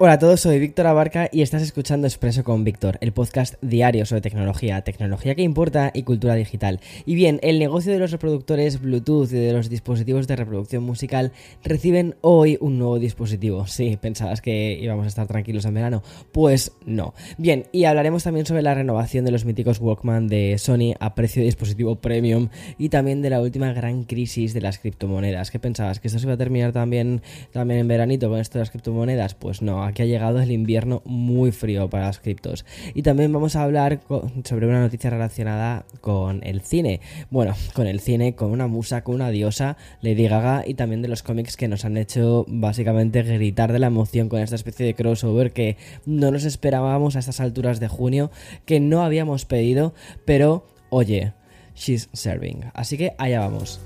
Hola a todos, soy Víctor Abarca y estás escuchando Expreso con Víctor, el podcast diario sobre tecnología, tecnología que importa y cultura digital. Y bien, el negocio de los reproductores Bluetooth y de los dispositivos de reproducción musical reciben hoy un nuevo dispositivo. Sí, pensabas que íbamos a estar tranquilos en verano. Pues no. Bien, y hablaremos también sobre la renovación de los míticos Walkman de Sony a precio de dispositivo premium y también de la última gran crisis de las criptomonedas. ¿Qué pensabas? ¿Que esto se iba a terminar también, también en veranito con esto de las criptomonedas? Pues no aquí ha llegado el invierno muy frío para las criptos. Y también vamos a hablar sobre una noticia relacionada con el cine. Bueno, con el cine, con una musa, con una diosa, Lady Gaga, y también de los cómics que nos han hecho básicamente gritar de la emoción con esta especie de crossover que no nos esperábamos a estas alturas de junio, que no habíamos pedido, pero oye, she's serving. Así que allá vamos.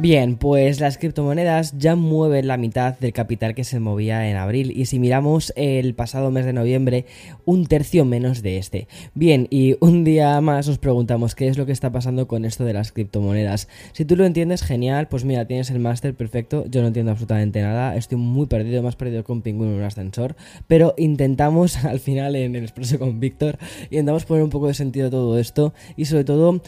Bien, pues las criptomonedas ya mueven la mitad del capital que se movía en abril y si miramos el pasado mes de noviembre, un tercio menos de este. Bien, y un día más os preguntamos qué es lo que está pasando con esto de las criptomonedas. Si tú lo entiendes, genial, pues mira, tienes el máster perfecto, yo no entiendo absolutamente nada, estoy muy perdido, más perdido que un pingüino en un ascensor, pero intentamos al final en el expreso con Víctor, intentamos poner un poco de sentido a todo esto y sobre todo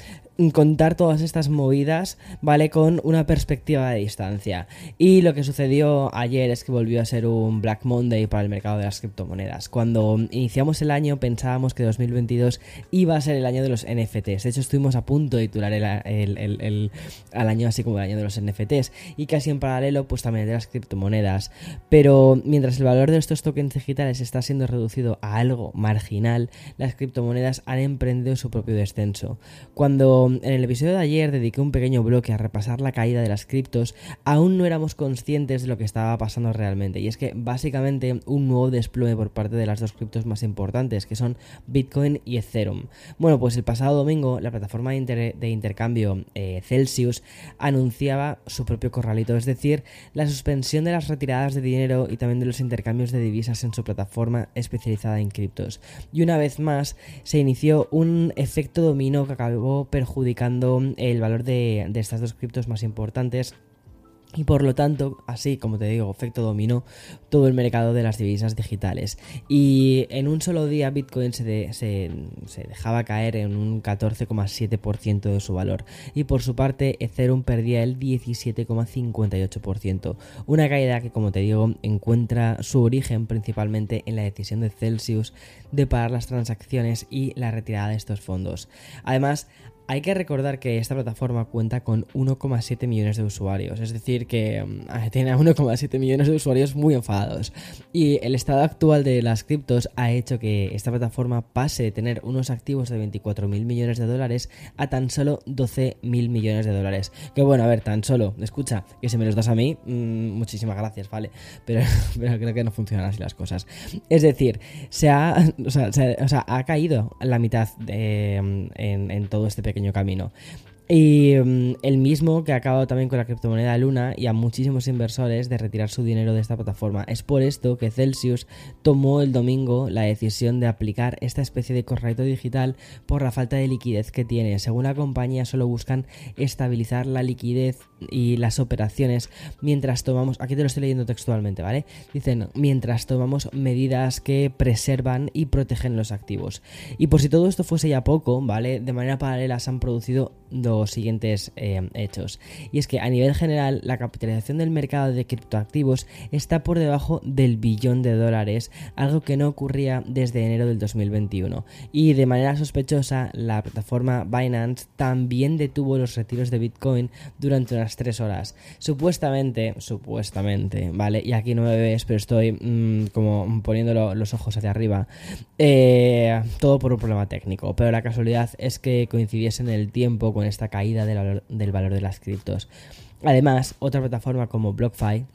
contar todas estas movidas, ¿vale? Con una perspectiva de distancia. Y lo que sucedió ayer es que volvió a ser un Black Monday para el mercado de las criptomonedas. Cuando iniciamos el año pensábamos que 2022 iba a ser el año de los NFTs. De hecho, estuvimos a punto de titular el, al año así como el año de los NFTs. Y casi en paralelo, pues también de las criptomonedas. Pero mientras el valor de estos tokens digitales está siendo reducido a algo marginal, las criptomonedas han emprendido su propio descenso. Cuando en el episodio de ayer dediqué un pequeño bloque a repasar la caída de las criptos, aún no éramos conscientes de lo que estaba pasando realmente. Y es que básicamente un nuevo desplome por parte de las dos criptos más importantes, que son Bitcoin y Ethereum. Bueno, pues el pasado domingo la plataforma de, intercambio eh, Celsius anunciaba su propio corralito, es decir, la suspensión de las retiradas de dinero y también de los intercambios de divisas en su plataforma especializada en criptos. Y una vez más se inició un efecto dominó que acabó perjudicando el valor de, estas dos criptos más importantes y por lo tanto, así como te digo, efecto dominó todo el mercado de las divisas digitales. Y en un solo día Bitcoin se, se, dejaba caer en un 14,7% de su valor. Y por su parte, Ethereum perdía el 17,58%. Una caída que, como te digo, encuentra su origen principalmente en la decisión de Celsius de parar las transacciones y la retirada de estos fondos. Además, hay que recordar que esta plataforma cuenta con 1,7 millones de usuarios, es decir, que mm, tiene 1,7 millones de usuarios muy enfadados. Y el estado actual de las criptos ha hecho que esta plataforma pase de tener unos activos de 24 mil millones de dólares a tan solo 12 mil millones de dólares. Que bueno, a ver, tan solo, escucha, que si me los das a mí, mm, muchísimas gracias, vale. Pero, creo que no funcionan así las cosas. Es decir, se ha, o sea, ha caído la mitad mm, en todo este pequeño camino. Y mm, el mismo que ha acabado también con la criptomoneda Luna y a muchísimos inversores de retirar su dinero de esta plataforma. Es por esto que Celsius tomó el domingo la decisión de aplicar esta especie de correcto digital por la falta de liquidez que tiene. Según la compañía, solo buscan estabilizar la liquidez y las operaciones mientras tomamos, aquí te lo estoy leyendo textualmente, ¿vale? Dicen, mientras tomamos medidas que preservan y protegen los activos. Y por si todo esto fuese ya poco, ¿vale? De manera paralela se han producido siguientes eh, hechos. Y es que a nivel general la capitalización del mercado de criptoactivos está por debajo del billón de dólares, algo que no ocurría desde enero del 2021. Y de manera sospechosa, la plataforma Binance también detuvo los retiros de Bitcoin durante unas unas 3 horas. Supuestamente, supuestamente, ¿vale? Y aquí no me ves, pero estoy mm, como poniendo los ojos hacia arriba. Eh, todo por un problema técnico, pero la casualidad es que coincidiese en el tiempo con esta caída del valor, del valor de las criptos. Además, otra plataforma como BlockFi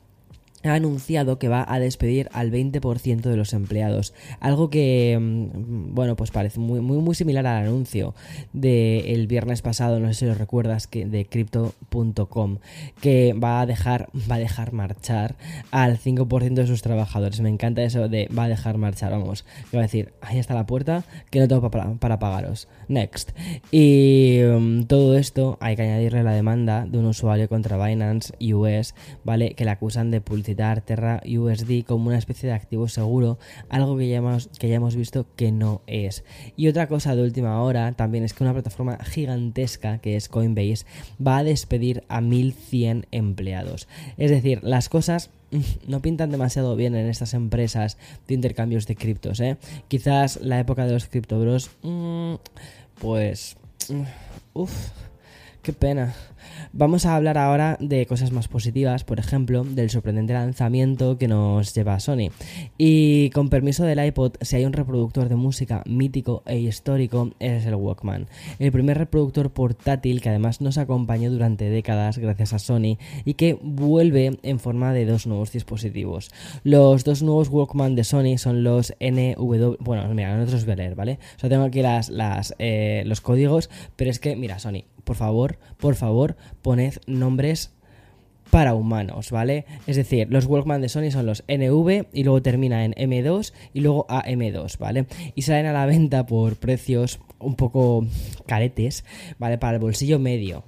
ha anunciado que va a despedir al 20% de los empleados. Algo que, mm, bueno, pues parece muy, muy, muy similar al anuncio del viernes pasado, no sé si lo recuerdas, que, de crypto.com, que va a dejar, va a dejar marchar al 5% de sus trabajadores. Me encanta eso de va a dejar marchar, vamos. Que va a decir, ahí está la puerta, que no tengo para, para pagaros. Next. Y mm, todo esto hay que añadirle la demanda de un usuario contra Binance US, ¿vale? Que le acusan de Terra USD como una especie de activo seguro, algo que ya, hemos, que ya hemos visto que no es. Y otra cosa de última hora también es que una plataforma gigantesca que es Coinbase va a despedir a 1100 empleados. Es decir, las cosas no pintan demasiado bien en estas empresas de intercambios de criptos, ¿eh? Quizás la época de los criptobros, mm, pues... Mm, Uf, qué pena. Vamos a hablar ahora de cosas más positivas, por ejemplo, del sorprendente lanzamiento que nos lleva Sony. Y con permiso del iPod, si hay un reproductor de música mítico e histórico, es el Walkman. El primer reproductor portátil que además nos acompañó durante décadas gracias a Sony y que vuelve en forma de dos nuevos dispositivos. Los dos nuevos Walkman de Sony son los NW... Bueno, mira, no los voy a leer, ¿vale? O sea, tengo aquí las, eh, los códigos, pero es que, mira, Sony, por favor, por favor, poned nombres para humanos, ¿vale? Es decir, los Walkman de Sony son los NV y luego termina en M2 y luego AM2, ¿vale? Y salen a la venta por precios un poco caretes, ¿vale? Para el bolsillo medio,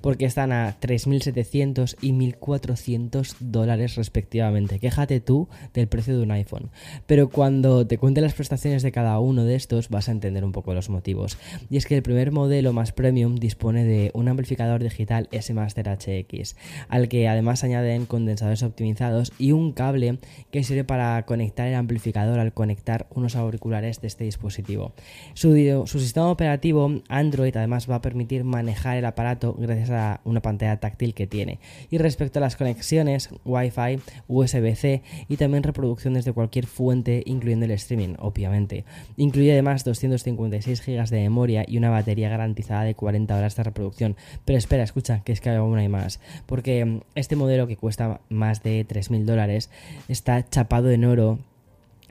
porque están a 3.700 y 1.400 dólares respectivamente. Quéjate tú del precio de un iPhone. Pero cuando te cuente las prestaciones de cada uno de estos vas a entender un poco los motivos. Y es que el primer modelo más premium dispone de un amplificador digital S-Master HX, al que además añaden condensadores optimizados y un cable que sirve para conectar el amplificador al conectar unos auriculares de este dispositivo. Su sistema operativo Android además va a permitir manejar el aparato gracias a una pantalla táctil que tiene. Y respecto a las conexiones, Wi-Fi, USB-C y también reproducción desde cualquier fuente, incluyendo el streaming, obviamente. Incluye además 256 GB de memoria y una batería garantizada de 40 horas de reproducción. Pero espera, escucha, que es que aún hay más. Porque mm, este modelo que cuesta más de 3.000 dólares está chapado en oro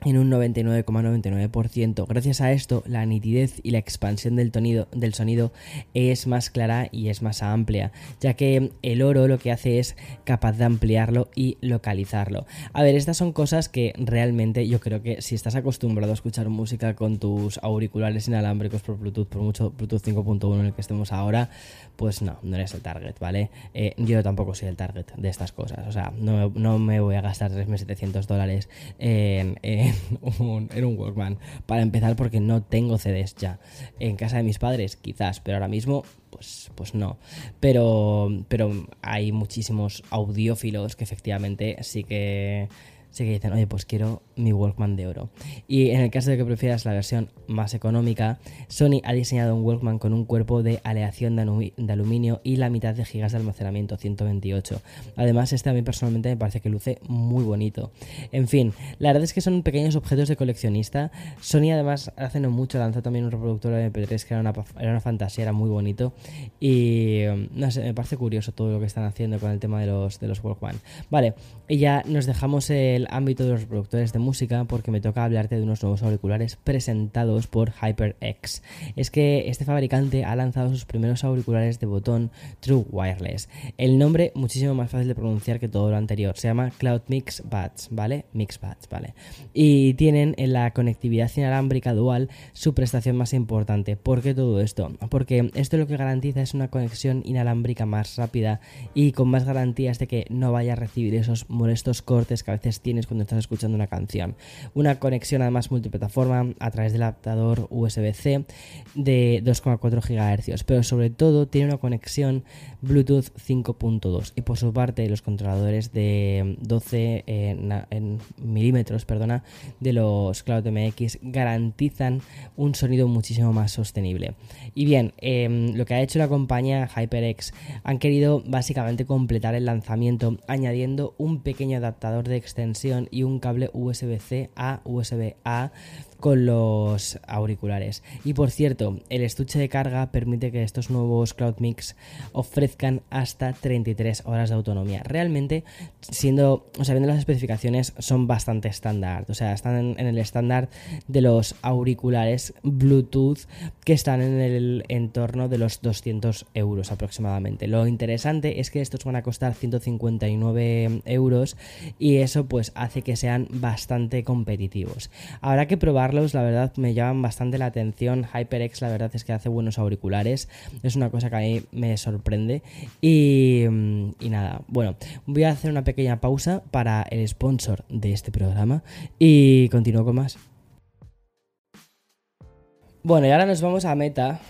en un 99,99%. Gracias a esto, la nitidez y la expansión del, del sonido es más clara y es más amplia, ya que el oro lo que hace es capaz de ampliarlo y localizarlo. A ver, estas son cosas que realmente yo creo que si estás acostumbrado a escuchar música con tus auriculares inalámbricos por Bluetooth, por mucho Bluetooth 5.1 en el que estemos ahora, pues no, no eres el target, ¿vale? Eh, yo tampoco soy el target de estas cosas, o sea, no, no me voy a gastar 3.700 dólares en un, en un Walkman. Para empezar, porque no tengo CDs ya. En casa de mis padres, quizás, pero ahora mismo, pues, pues no. Pero, pero hay muchísimos audiófilos que efectivamente sí que sí que dicen, oye, pues quiero mi Walkman de oro. Y en el caso de que prefieras la versión más económica, Sony ha diseñado un Walkman con un cuerpo de aleación de, aluminio y la mitad de gigas de almacenamiento, 128. Además, este a mí personalmente me parece que luce muy bonito. En fin, la verdad es que son pequeños objetos de coleccionista. Sony además hace no mucho lanzó también un reproductor de MP3 que era una, era una fantasía, era muy bonito. Y no sé, me parece curioso todo lo que están haciendo con el tema de los, de los Walkman. Vale, y ya nos dejamos el ámbito de los reproductores de música porque me toca hablarte de unos nuevos auriculares presentados por HyperX. Es que este fabricante ha lanzado sus primeros auriculares de botón True Wireless. El nombre muchísimo más fácil de pronunciar que todo lo anterior. Se llama Cloud Mix Buds, ¿vale? Mix Buds, ¿vale? Y tienen en la conectividad inalámbrica dual su prestación más importante. ¿Por qué todo esto? Porque esto lo que garantiza es una conexión inalámbrica más rápida y con más garantías de que no vaya a recibir esos molestos cortes que a veces tiene cuando estás escuchando una canción. Una conexión además multiplataforma a través del adaptador USB-C de 2,4 GHz, pero sobre todo tiene una conexión Bluetooth 5.2 y por su parte los controladores de 12 en, milímetros perdona, de los Cloud MX garantizan un sonido muchísimo más sostenible. Y bien, em, lo que ha hecho la compañía HyperX han querido básicamente completar el lanzamiento añadiendo un pequeño adaptador de extensión y un cable USB-C a USB-A con los auriculares. Y por cierto, el estuche de carga permite que estos nuevos Cloud Mix ofrezcan hasta 33 horas de autonomía. Realmente, siendo, o sea, viendo las especificaciones, son bastante estándar. O sea, están en, el estándar de los auriculares Bluetooth que están en el entorno de los 200 euros aproximadamente. Lo interesante es que estos van a costar 159 euros y eso pues hace que sean bastante competitivos. Habrá que probar la verdad me llaman bastante la atención. HyperX, la verdad es que hace buenos auriculares. Es una cosa que a mí me sorprende. Y, y nada, bueno, voy a hacer una pequeña pausa para el sponsor de este programa y continúo con más. Bueno, y ahora nos vamos a Meta,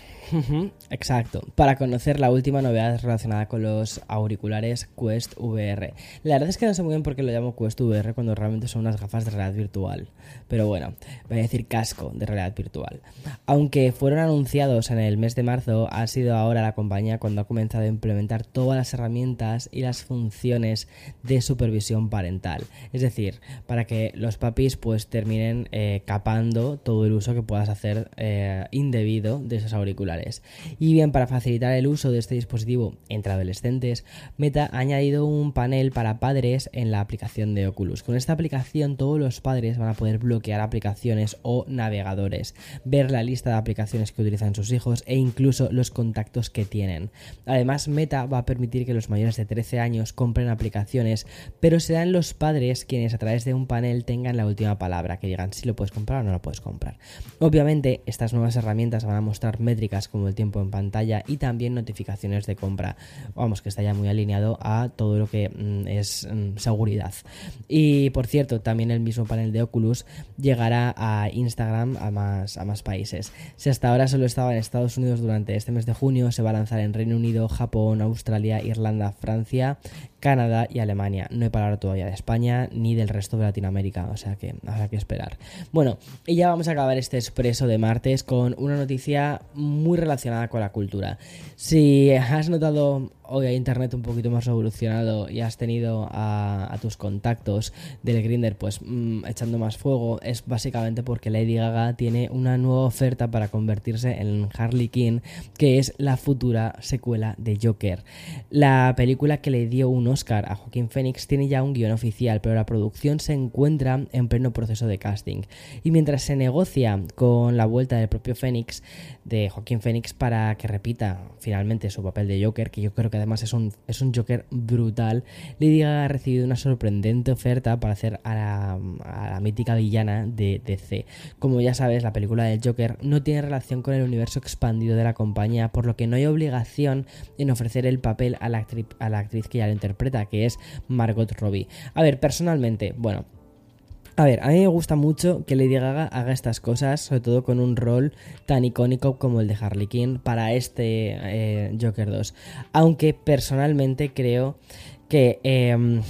Exacto, para conocer la última novedad relacionada con los auriculares Quest VR. La verdad es que no sé muy bien por qué lo llamo Quest VR cuando realmente son unas gafas de realidad virtual. Pero bueno, voy a decir casco de realidad virtual. Aunque fueron anunciados en el mes de marzo, ha sido ahora la compañía cuando ha comenzado a implementar todas las herramientas y las funciones de supervisión parental. Es decir, para que los papis pues terminen eh, capando todo el uso que puedas hacer eh, indebido de esos auriculares. Y bien, para facilitar el uso de este dispositivo entre adolescentes, Meta ha añadido un panel para padres en la aplicación de Oculus. Con esta aplicación todos los padres van a poder bloquear aplicaciones o navegadores, ver la lista de aplicaciones que utilizan sus hijos e incluso los contactos que tienen. Además, Meta va a permitir que los mayores de 13 años compren aplicaciones, pero serán los padres quienes a través de un panel tengan la última palabra, que digan si lo puedes comprar o no lo puedes comprar. Obviamente, estas nuevas herramientas van a mostrar métricas como el tiempo en pantalla y también notificaciones de compra. Vamos, que está ya muy alineado a todo lo que mm, es mm, seguridad. Y por cierto, también el mismo panel de Oculus llegará a Instagram a más, a más países. Si hasta ahora solo estaba en Estados Unidos durante este mes de junio, se va a lanzar en Reino Unido, Japón, Australia, Irlanda, Francia, Canadá y Alemania. No he parado todavía de España ni del resto de Latinoamérica, o sea que habrá que esperar. Bueno, y ya vamos a acabar este expreso de martes con una noticia muy relacionada con la cultura. Si has notado hoy hay internet un poquito más revolucionado y has tenido a, tus contactos del Grinder pues mm, echando más fuego, es básicamente porque Lady Gaga tiene una nueva oferta para convertirse en Harley Quinn, que es la futura secuela de Joker. La película que le dio un Oscar a Joaquín Phoenix tiene ya un guion oficial, pero la producción se encuentra en pleno proceso de casting. Y mientras se negocia con la vuelta del propio Phoenix, de Joaquín Phoenix, para que repita finalmente su papel de Joker, que yo creo que además es un, es un Joker brutal, Lady Gaga ha recibido una sorprendente oferta para hacer a la, mítica villana de DC. Como ya sabes, la película del Joker no tiene relación con el universo expandido de la compañía, por lo que no hay obligación en ofrecer el papel a la actriz, a la actriz que ya lo interpreta, que es Margot Robbie. A ver, personalmente, bueno, a ver, a mí me gusta mucho que Lady Gaga haga estas cosas, sobre todo con un rol tan icónico como el de Harley Quinn para este eh, Joker 2. Aunque personalmente creo que em,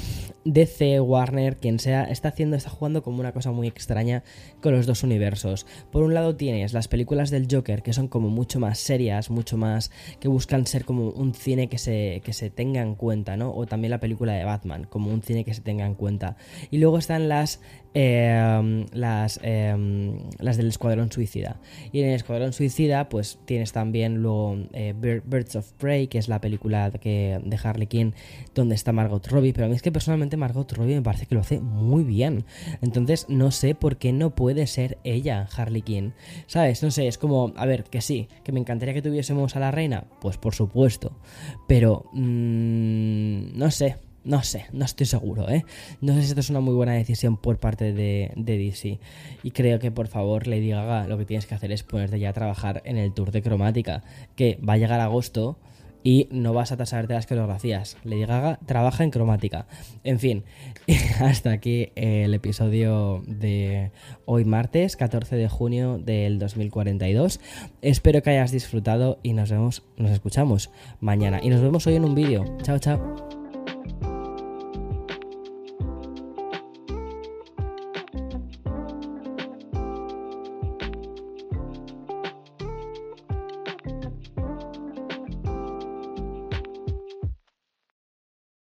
DC, Warner, quien sea, está haciendo, está jugando como una cosa muy extraña con los dos universos. Por un lado tienes las películas del Joker, que son como mucho más serias, mucho más, que buscan ser como un cine que se, que se tenga en cuenta, ¿no? O también la película de Batman, como un cine que se tenga en cuenta. Y luego están las, em, las, em, las del Escuadrón Suicida. Y en el Escuadrón Suicida, pues tienes también luego eh, Birds of Prey, que es la película de Harley Quinn, donde está Margot Robbie, pero a mí es que personalmente Margot Robbie me parece que lo hace muy bien. Entonces no sé por qué no puede ser ella Harley Quinn. ¿Sabes? No sé, es como, a ver, que sí, que me encantaría que tuviésemos a la reina. Pues por supuesto. Pero... Mmm, no sé. No sé, no estoy seguro, ¿eh? No sé si esto es una muy buena decisión por parte de, de, DC. Y creo que, por favor, Lady Gaga, lo que tienes que hacer es ponerte ya a trabajar en el tour de cromática, que va a llegar agosto y no vas a saberte las coreografías. Lady Gaga trabaja en cromática. En fin, hasta aquí el episodio de hoy martes, 14 de junio del 2042. Espero que hayas disfrutado y nos vemos, nos escuchamos mañana. Y nos vemos hoy en un vídeo. Chao, chao.